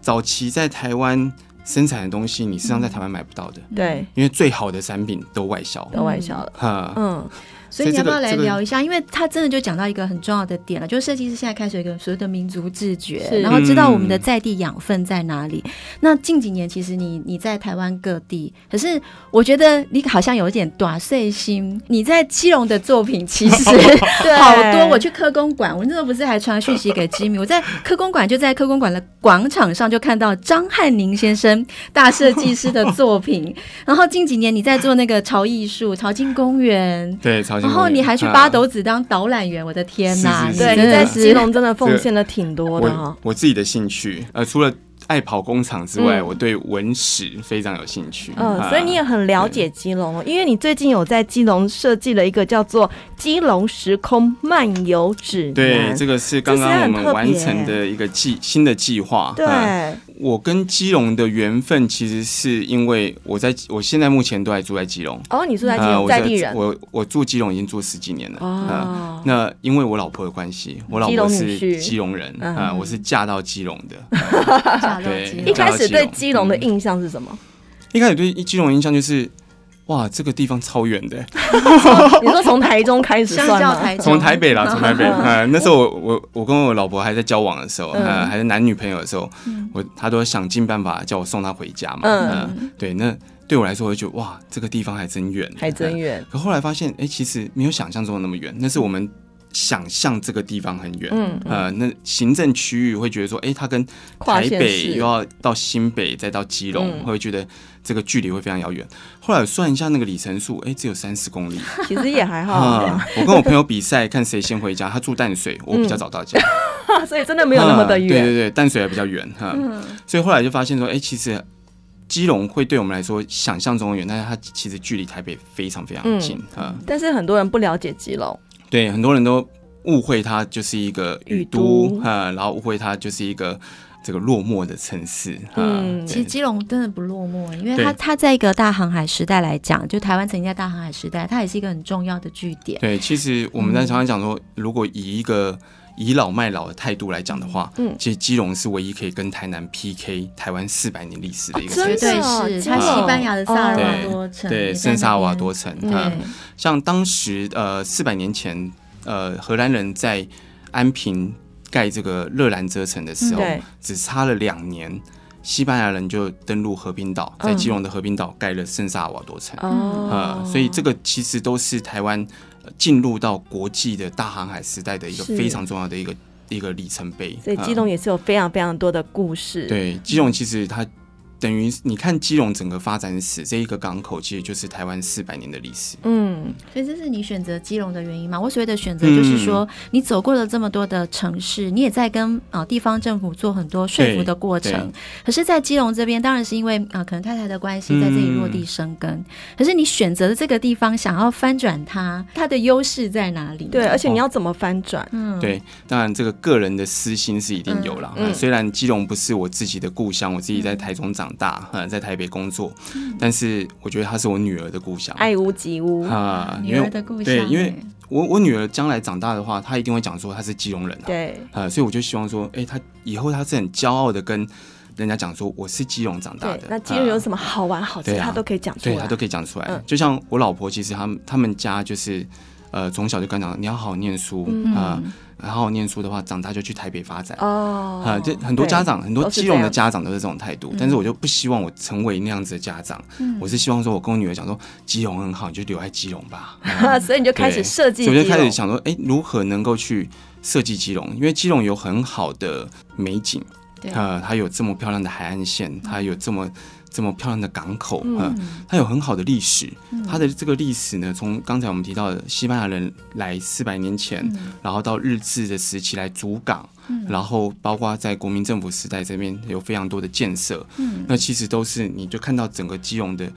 早期在台湾生产的东西，你实际上在台湾买不到的。对，因为最好的产品都外销，都外销了。哈，嗯。所以你要不要来聊一下？因为他真的就讲到一个很重要的点了，就是设计师现在开始有一个所谓的民族自觉，然后知道我们的在地养分在哪里。嗯、那近几年其实你你在台湾各地，可是我觉得你好像有一点短碎心。你在基隆的作品其实 好多，我去科公馆，我那时候不是还传讯息给吉米？我在科公馆就在科公馆的广场上就看到张汉宁先生大设计师的作品。然后近几年你在做那个潮艺术潮境公园，对潮。然后你还去八斗子当导览员，我的天呐！对，你在基隆真的奉献了挺多的哈。我我自己的兴趣，呃，除了。爱跑工厂之外，嗯、我对文史非常有兴趣。嗯，啊、所以你也很了解基隆，哦因为你最近有在基隆设计了一个叫做《基隆时空漫游指南》。对，这个是刚刚我们完成的一个计新的计划。对、啊，我跟基隆的缘分其实是因为我在我现在目前都还住在基隆。哦，你住在基隆，在地人。我我住基隆已经住十几年了。哦、啊，那因为我老婆的关系，我老婆是基隆人啊，我是嫁到基隆的。对，一开始对基隆的印象是什么？一开始对基隆的印象就是，哇，这个地方超远的。你说从台中开始算吗？从台北啦，从台北。嗯，那时候我我我跟我老婆还在交往的时候，嗯，还是男女朋友的时候，我她都想尽办法叫我送她回家嘛。嗯，对，那对我来说，我就觉得哇，这个地方还真远，还真远。可后来发现，哎，其实没有想象中的那么远。那是我们想象这个地方很远，嗯，呃，那行政区域会觉得说，哎，它跟台北又要到新北，再到基隆，会觉得这个距离会非常遥远。后来算一下那个里程数，哎，只有三十公里，其实也还好。我跟我朋友比赛，看谁先回家。他住淡水，我比较早到家，所以真的没有那么的远。对对对，淡水还比较远哈。所以后来就发现说，哎，其实。基隆会对我们来说想象中远，但是它其实距离台北非常非常近啊。但是很多人不了解基隆，对，很多人都误会它就是一个雨都啊，然后误会它就是一个这个落寞的城市。嗯，其实基隆真的不落寞，因为它它在一个大航海时代来讲，就台湾曾经在大航海时代，它也是一个很重要的据点。对，其实我们在常常讲说，如果以一个倚老卖老的态度来讲的话，嗯，其实基隆是唯一可以跟台南 PK 台湾四百年历史的一个城市，绝对是。它西班牙的萨尔瓦多城，对，圣萨尔瓦多城。嗯，像当时呃四百年前，呃荷兰人在安平盖这个热兰遮城的时候，只差了两年，西班牙人就登陆和平岛，在基隆的和平岛盖了圣萨尔瓦多城。哦，所以这个其实都是台湾。进入到国际的大航海时代的一个非常重要的一个一个里程碑，所以基隆也是有非常非常多的故事。对，基隆其实它。等于你看基隆整个发展史，这一个港口其实就是台湾四百年的历史。嗯，所以这是你选择基隆的原因吗？我所谓的选择就是说，你走过了这么多的城市，你也在跟啊地方政府做很多说服的过程。可是，在基隆这边，当然是因为啊可能太太的关系，在这里落地生根。嗯、可是你选择的这个地方，想要翻转它，它的优势在哪里？对，而且你要怎么翻转？嗯，对，当然这个个人的私心是一定有了。嗯，虽然基隆不是我自己的故乡，我自己在台中长大，嗯，在台北工作，但是我觉得她是我女儿的故乡，爱屋及乌。啊，女儿的故乡。对，因为我我女儿将来长大的话，她一定会讲说她是基隆人啊，对，呃，所以我就希望说，哎，她以后她是很骄傲的跟人家讲说我是基隆长大的。那基隆有什么好玩好吃，她都可以讲出来，对，她都可以讲出来。就像我老婆，其实他们他们家就是呃从小就跟她讲，你要好好念书啊。然后念书的话，长大就去台北发展哦。啊，这很多家长，很多基隆的家长都是这种态度。但是我就不希望我成为那样子的家长。我是希望说，我跟我女儿讲说，基隆很好，你就留在基隆吧。所以你就开始设计，我就开始想说，哎，如何能够去设计基隆？因为基隆有很好的美景，啊，它有这么漂亮的海岸线，它有这么。这么漂亮的港口，嗯，它有很好的历史。它的这个历史呢，从刚才我们提到的西班牙人来四百年前，然后到日治的时期来主港，然后包括在国民政府时代这边有非常多的建设，嗯。那其实都是你就看到整个基隆的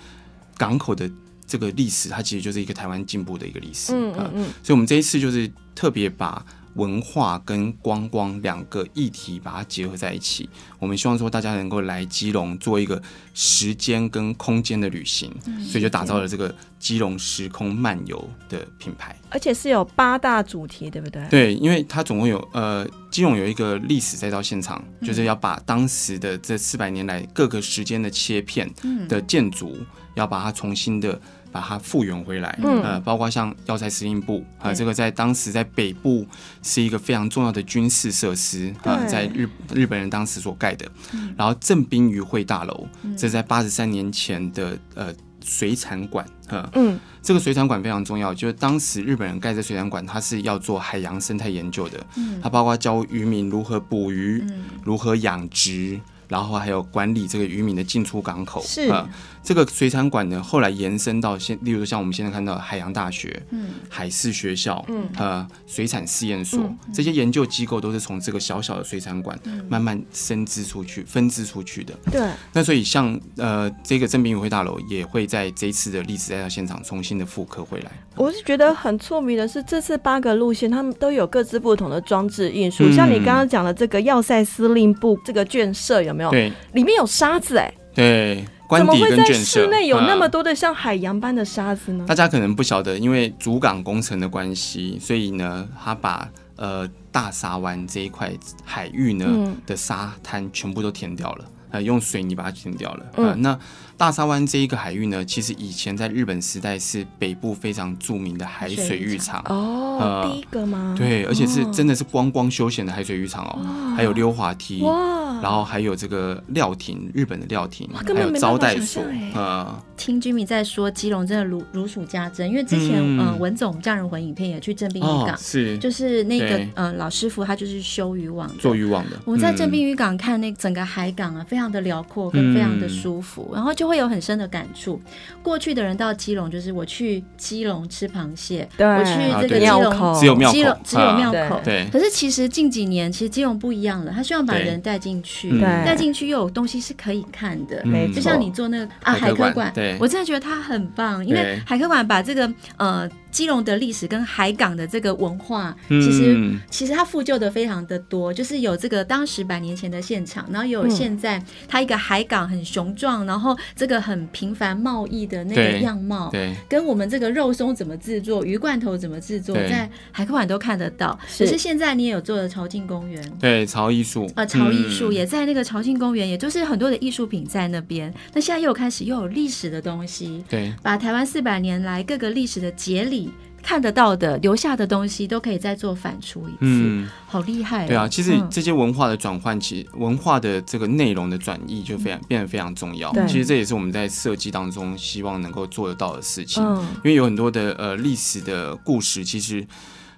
港口的这个历史，它其实就是一个台湾进步的一个历史，嗯。嗯，所以我们这一次就是特别把。文化跟观光两个议题把它结合在一起，我们希望说大家能够来基隆做一个时间跟空间的旅行，所以就打造了这个基隆时空漫游的品牌，而且是有八大主题，对不对？对，因为它总共有呃，基隆有一个历史再造现场，就是要把当时的这四百年来各个时间的切片的建筑，要把它重新的。把它复原回来，嗯、呃，包括像要塞司令部啊，呃，这个在当时在北部是一个非常重要的军事设施啊，呃，在日日本人当时所盖的。嗯、然后正滨渔会大楼，这在八十三年前的呃水产馆，呃，嗯，这个水产馆非常重要，就是当时日本人盖这水产馆，它是要做海洋生态研究的，嗯，它包括教渔民如何捕鱼，嗯，如何养殖。然后还有管理这个渔民的进出港口，是啊，这个水产馆呢，后来延伸到现，例如像我们现在看到海洋大学、嗯，海事学校，嗯，呃，水产试验所、这些研究机构都是从这个小小的水产馆慢慢伸支出去、分支出去的。对。那所以像呃这个正滨渔会大楼也会在这一次的历史再造现场重新的复刻回来。我是觉得很错迷的是，这次八个路线他们都有各自不同的装置运输，嗯、像你刚刚讲的这个要塞司令部这个眷舍有没有？对，里面有沙子哎、欸。对，怎么会在室内有那么多的像海洋般的沙子呢？大家可能不晓得，因为主港工程的关系，所以呢，他把呃大沙湾这一块海域呢、嗯、的沙滩全部都填掉了，呃，用水泥把它填掉了。嗯，呃、那。大沙湾这一个海域呢，其实以前在日本时代是北部非常著名的海水浴场。哦，呃、第一个吗？对，而且是真的是观光休闲的海水浴场哦，哇。还有溜滑梯哇，然后还有这个料亭，日本的料亭，还有招待所，呃，听 Jimmy 在说基隆真的如如数家珍，因为之前嗯、呃、文总匠人魂影片也去正滨渔港，是。就是那个呃老师傅他就是修渔网做渔网的。我们在正滨渔港看那整个海港啊，非常的辽阔跟非常的舒服，然后就会有很深的感触。过去的人到基隆就是我去基隆吃螃蟹，我去这个基隆只有庙口，基隆只有庙口，对。可是其实近几年其实基隆不一样了，他希望把人带进去，带进去又有东西是可以看的，就像你做那个啊海科馆，我真的觉得他很棒，因为海科馆把这个呃。基隆的历史跟海港的这个文化，其实、嗯、其实它复旧的非常的多，就是有这个当时百年前的现场，然后有现在它一个海港很雄壮，然后这个很频繁贸易的那个样貌，对，跟我们这个肉松怎么制作，鱼罐头怎么制作，在海科馆都看得到。可是现在你也有做的潮庆公园，对，潮艺术，呃，潮艺术也在那个潮庆公园，也就是很多的艺术品在那边。那现在又开始又有历史的东西，对，把台湾四百年来各个历史的节理。看得到的留下的东西都可以再做反刍一次，嗯，好厉害，哦。对啊，其实这些文化的转换，其实文化的这个内容的转移就非常变得非常重要。其实这也是我们在设计当中希望能够做得到的事情，因为有很多的呃历史的故事，其实。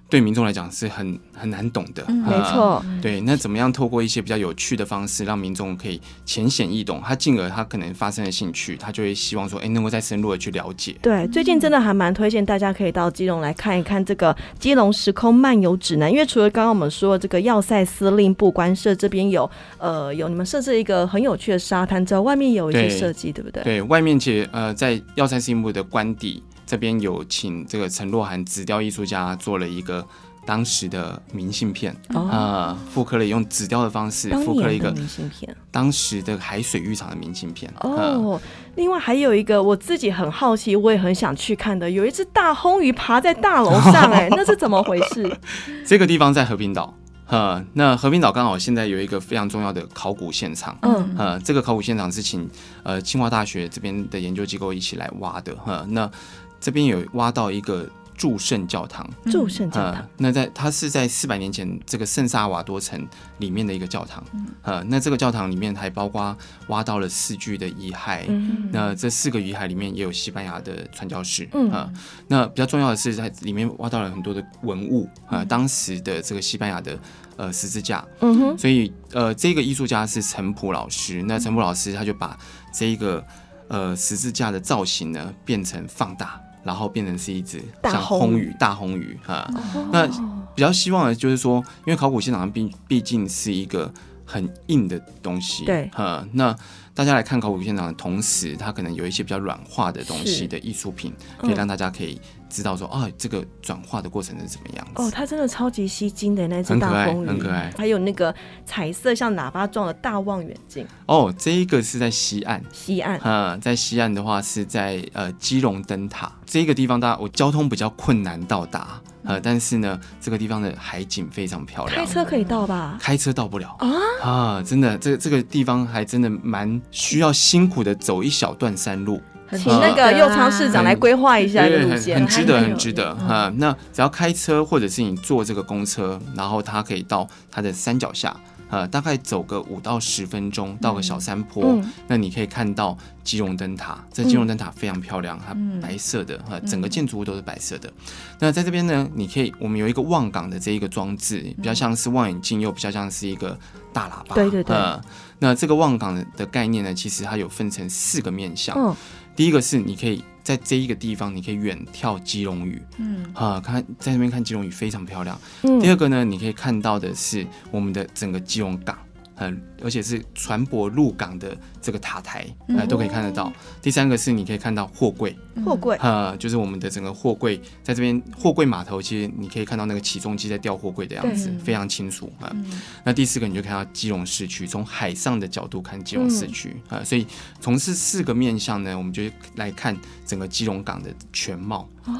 对民众来讲是很很难懂的，没错。对，那怎么样透过一些比较有趣的方式，让民众可以浅显易懂，他进而他可能发生了兴趣，他就会希望说，哎，能够再深入的去了解。对，最近真的还蛮推荐大家可以到基隆来看一看这个《基隆时空漫游指南》，因为除了刚刚我们说的这个要塞司令部官舍这边有，呃，有你们设置一个很有趣的沙滩之外，外面有一些设计，对，对不对？对，外面其实呃，在要塞司令部的官邸。这边有请这个陈若涵纸雕艺术家做了一个当时的明信片。呃，复刻了用纸雕的方式复刻了一个明信片，当时的海水浴场的明信片。哦，呃、另外还有一个我自己很好奇，我也很想去看的，有一只大红鱼爬在大楼上，哎，那是怎么回事？这个地方在和平岛。呃，那和平岛刚好现在有一个非常重要的考古现场，嗯，呃，这个考古现场是请呃清华大学这边的研究机构一起来挖的，哈、呃，那这边有挖到一个。祝圣教堂，祝圣教堂，那在它是在四百年前这个圣萨瓦多城里面的一个教堂，呃，那这个教堂里面还包括挖到了四具的遗骸，那这四个遗骸里面也有西班牙的传教士，嗯，那比较重要的是在里面挖到了很多的文物，啊，当时的这个西班牙的呃十字架，嗯哼，所以呃这个艺术家是陈普老师，那陈普老师他就把这一个呃十字架的造型呢变成放大。然后变成是一只像红鱼，大红鱼哈。那比较希望的就是说，因为考古现场毕毕竟是一个很硬的东西，对哈。那大家来看考古现场的同时，它可能有一些比较软化的东西的艺术品，可以让大家可以。知道说哦，这个转化的过程是怎么样子？哦，它真的超级吸睛的那只大魟鱼，很可爱。还有那个彩色像喇叭状的大望远镜。哦，这一个是在西岸。西岸。嗯，在西岸的话是在呃基隆灯塔这个地方，大家我交通比较困难到达，呃，但是呢，这个地方的海景非常漂亮。开车可以到吧？开车到不了啊啊！真的，这这个地方还真的蛮需要辛苦的走一小段山路。请那个右昌市长来规划一下路线，很值得，很值得哈。那只要开车或者是你坐这个公车，然后它可以到它的山脚下，呃，大概走个五到十分钟到个小山坡，嗯、那你可以看到金融灯塔。这金融灯塔非常漂亮，它白色的哈，整个建筑物都是白色的。那在这边呢，你可以我们有一个望港的这一个装置，比较像是望远镜，又比较像是一个大喇叭。对对对。呃、那这个望港的概念呢，其实它有分成四个面向。嗯第一个是你可以在这一个地方，你可以远眺基隆屿，嗯，啊，看在那边看基隆屿非常漂亮。嗯，第二个呢，你可以看到的是我们的整个基隆港。很，而且是船舶入港的这个塔台，呃、嗯，都可以看得到。第三个是你可以看到货柜，货柜，呃，就是我们的整个货柜在这边，货柜码头其实你可以看到那个起重机在吊货柜的样子，非常清楚啊。嗯、那第四个你就看到基隆市区，从海上的角度看基隆市区啊、嗯，所以从这四个面向呢，我们就来看整个基隆港的全貌。哦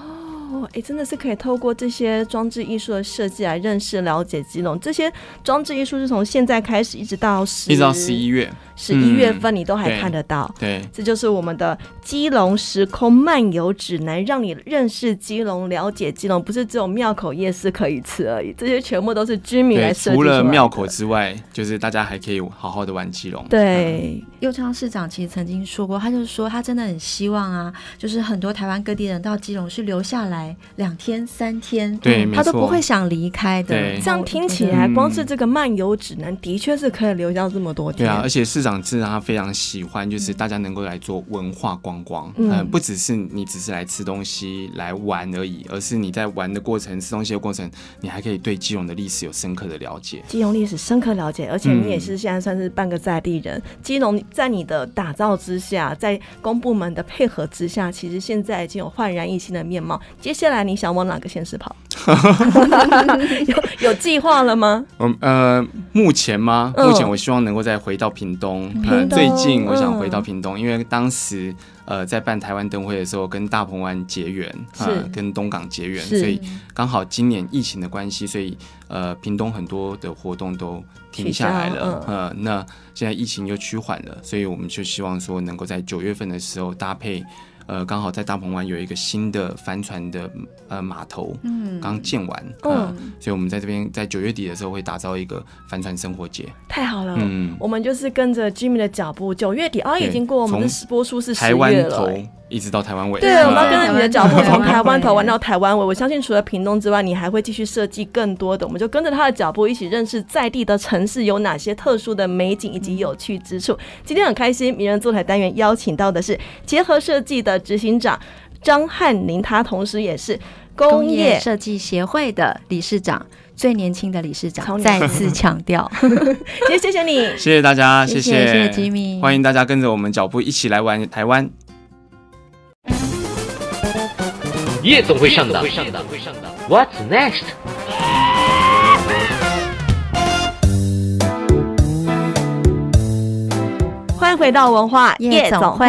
哦，哎，真的是可以透过这些装置艺术的设计来认识、了解基隆。这些装置艺术是从现在开始一直到十，一直到十一月。十一月份你都还看得到，嗯、对，对，这就是我们的基隆时空漫游指南，让你认识基隆、了解基隆，不是只有庙口夜市可以吃而已，这些全部都是居民来设计。除了庙口之外，就是大家还可以好好的玩基隆。对，右昌市长其实曾经说过，他就是说他真的很希望啊，就是很多台湾各地人到基隆是留下来两天三天，对，他都不会想离开的。对，这样听起来，光是这个漫游指南的确是可以留下这么多天。对啊，而且市。长自然他非常喜欢，就是大家能够来做文化观光，嗯、呃，不只是你只是来吃东西来玩而已，而是你在玩的过程、吃东西的过程，你还可以对基隆的历史有深刻的了解。基隆历史深刻了解，而且你也是现在算是半个在地人。嗯、基隆在你的打造之下，在公部门的配合之下，其实现在已经有焕然一新的面貌。接下来你想往哪个县市跑？有有计划了吗？嗯呃，目前吗？目前我希望能够再回到屏东。嗯嗯、最近我想回到屏东，嗯、因为当时呃在办台湾灯会的时候，跟大鹏湾结缘，啊、呃，跟东港结缘，所以刚好今年疫情的关系，所以呃屏东很多的活动都停下来了，嗯、呃，那现在疫情又趋缓了，所以我们就希望说能够在九月份的时候搭配。呃，刚好在大鹏湾有一个新的帆船的呃码头，嗯，刚建完，嗯，所以我们在这边在九月底的时候会打造一个帆船生活节，太好了，嗯，我们就是跟着 Jimmy 的脚步，九月底啊，已经过我们的播出是十月了。一直到台湾尾，对，我们要跟着你的脚步，从 台湾头玩到台湾尾。我相信除了屏东之外，你还会继续设计更多的。我们就跟着他的脚步，一起认识在地的城市有哪些特殊的美景以及有趣之处。今天很开心，名人座台单元邀请到的是结合设计的执行长张汉宁，他同时也是工业设计协会的理事长，最年轻的理事长。再次强调，也 谢谢你，谢谢大家，谢谢谢谢吉米，欢迎大家跟着我们脚步一起来玩台湾。夜总会上的，What's next？欢迎回到文化夜总会。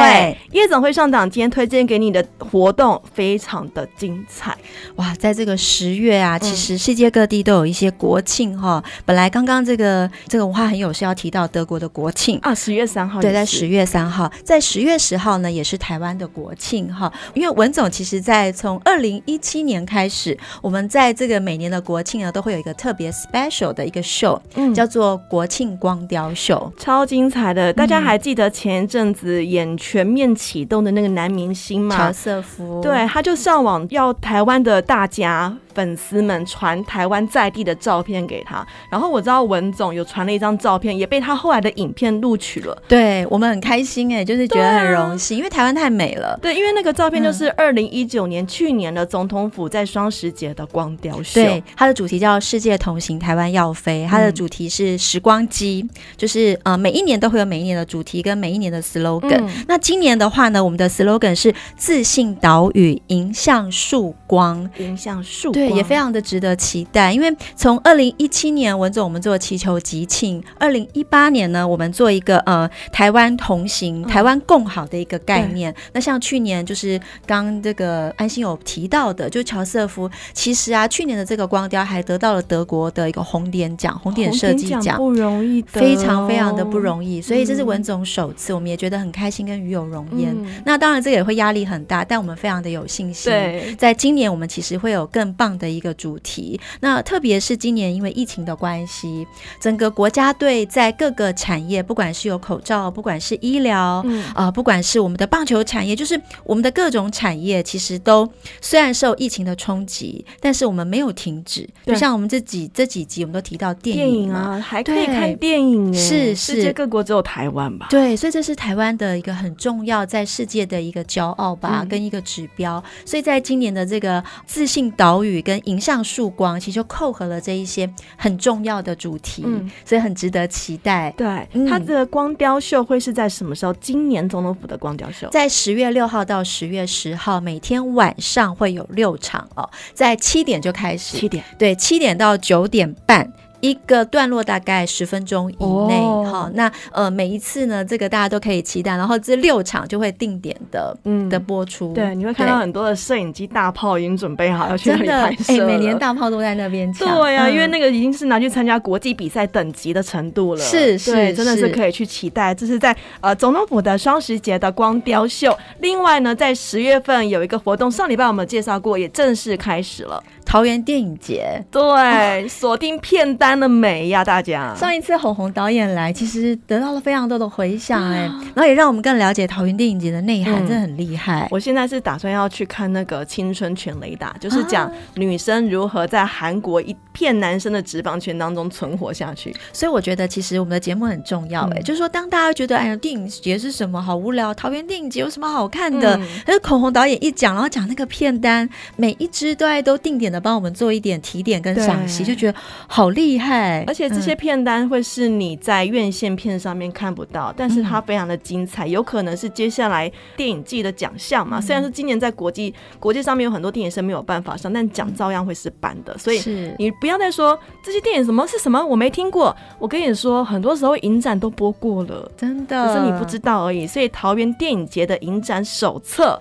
夜总会上档，今天推荐给你的活动非常的精彩哇！在这个十月啊，其实世界各地都有一些国庆哈。嗯、本来刚刚这个这个文化很有是要提到德国的国庆啊，十月三号。对，在十月三号，在十月十号呢，也是台湾的国庆哈。因为文总其实在从二零一七年开始，我们在这个每年的国庆呢，都会有一个特别 special 的一个秀，嗯，叫做国庆光雕秀，超精彩的。大家还记得前一阵子演全面启动的那个男明星嘛，乔瑟夫，对，他就上网要台湾的大家。粉丝们传台湾在地的照片给他，然后我知道文总有传了一张照片，也被他后来的影片录取了。对，我们很开心哎，就是觉得很荣幸，啊、因为台湾太美了。对，因为那个照片就是二零一九年、嗯、去年的总统府在双十节的光雕秀。对，它的主题叫“世界同行，台湾要飞”，它的主题是时光机，嗯、就是呃每一年都会有每一年的主题跟每一年的 slogan。嗯、那今年的话呢，我们的 slogan 是“自信岛屿，迎向曙光”，迎向曙光。也非常的值得期待，因为从二零一七年文总我们做祈求集庆，二零一八年呢，我们做一个呃台湾同行、台湾共好的一个概念。嗯、那像去年就是刚这个安心有提到的，就乔瑟夫，其实啊，去年的这个光雕还得到了德国的一个红点奖，红点设计奖，不容易，非常非常的不容易。所以这是文总首次，我们也觉得很开心跟鱼有荣焉。嗯、那当然这个也会压力很大，但我们非常的有信心。在今年我们其实会有更棒的一个主题，那特别是今年因为疫情的关系，整个国家队在各个产业，不管是有口罩，不管是医疗，啊、嗯。呃，不管是我们的棒球产业，就是我们的各种产业，其实都虽然受疫情的冲击，但是我们没有停止。就像我们这几这几集，我们都提到电影，电影啊，还可以看电影，是是，世界各国只有台湾吧？对，所以这是台湾的一个很重要，在世界的一个骄傲吧，嗯、跟一个指标。所以在今年的这个自信岛屿跟迎向曙光，其实就扣合了这一些很重要的主题，嗯、所以很值得期待。对，它的光雕秀会是在什么时候？今年总统府的光雕秀在十月六号到十月十号，每天晚上会有六场哦，在七点就开始，七点，对，七点到九点半。一个段落大概十分钟以内，好、哦，那呃每一次呢，这个大家都可以期待，然后这六场就会定点的嗯。的播出，对，你会看到很多的摄影机大炮已经准备好要去那里拍摄，哎，每年大炮都在那边抢，对呀、啊，嗯、因为那个已经是拿去参加国际比赛等级的程度了，是是，对，真的是可以去期待，这是在呃总统府的双十节的光雕秀，另外呢，在十月份有一个活动，上礼拜我们介绍过，也正式开始了。桃园电影节，对，锁定片单的美呀，大家。上一次红红导演来，其实得到了非常多的回响，哎，然后也让我们更了解桃园电影节的内涵，真的很厉害。我现在是打算要去看那个《青春全雷达》，就是讲女生如何在韩国一片男生的脂肪圈当中存活下去。所以我觉得，其实我们的节目很重要，哎，就是说，当大家觉得哎呀，电影节是什么，好无聊，桃园电影节有什么好看的？可是口红导演一讲，然后讲那个片单，每一支都爱都定点的帮我们做一点。提点跟赏析，就觉得好厉害，而且这些片单会是你在院线片上面看不到，嗯、但是它非常的精彩，有可能是接下来电影季的奖项嘛。嗯、虽然说今年在国际国际上面有很多电影是没有办法上，但奖照样会是颁的。所以你不要再说这些电影什么是什么我没听过，我跟你说，很多时候影展都播过了，真的，只是你不知道而已。所以桃园电影节的影展手册。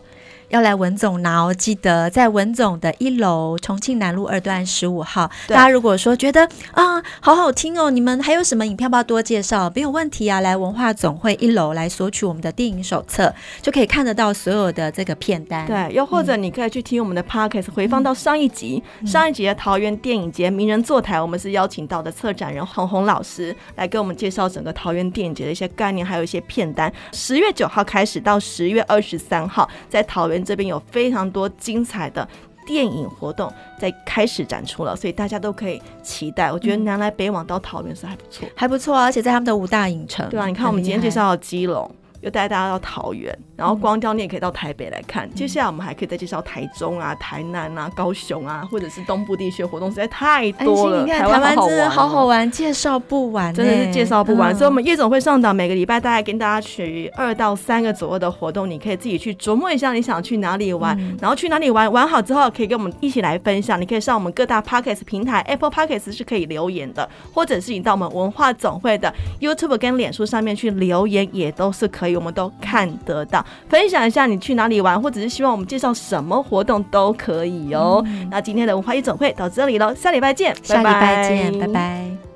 要来文总拿哦，记得在文总的一楼，重庆南路二段十五号。大家如果说觉得啊，好好听哦，你们还有什么影片要不要多介绍？没有问题啊，来文化总会一楼来索取我们的电影手册，就可以看得到所有的这个片单。对，又或者你可以去听我们的 Podcast，回放到上一集，嗯、上一集的桃园电影节名人座谈，我们是邀请到的策展人红红老师来给我们介绍整个桃园电影节的一些概念，还有一些片单。十月九号开始到十月二十三号，在桃园。这边有非常多精彩的电影活动在开始展出了，所以大家都可以期待。我觉得南来北往到桃园是还不错，还不错啊，而且在他们的五大影城，对啊，你看我们今天介绍到基隆。又带大家到桃园，然后光雕你也可以到台北来看。嗯、接下来我们还可以再介绍台中啊、台南啊、高雄啊，或者是东部地区活动，实在太多了。台湾真的好好玩，介绍不完，真的是介绍不完。嗯、所以，我们夜总会上档每个礼拜大概跟大家取二到三个左右的活动，你可以自己去琢磨一下你想去哪里玩，嗯、然后去哪里玩，玩好之后可以跟我们一起来分享。你可以上我们各大 Podcast 平台，Apple Podcast 是可以留言的，或者是你到我们文化总会的 YouTube 跟脸书上面去留言，也都是可以，我们都看。得到分享一下你去哪里玩，或者是希望我们介绍什么活动都可以哦。嗯、那今天的文化夜总会到这里喽，下礼拜见，下礼拜见。拜拜。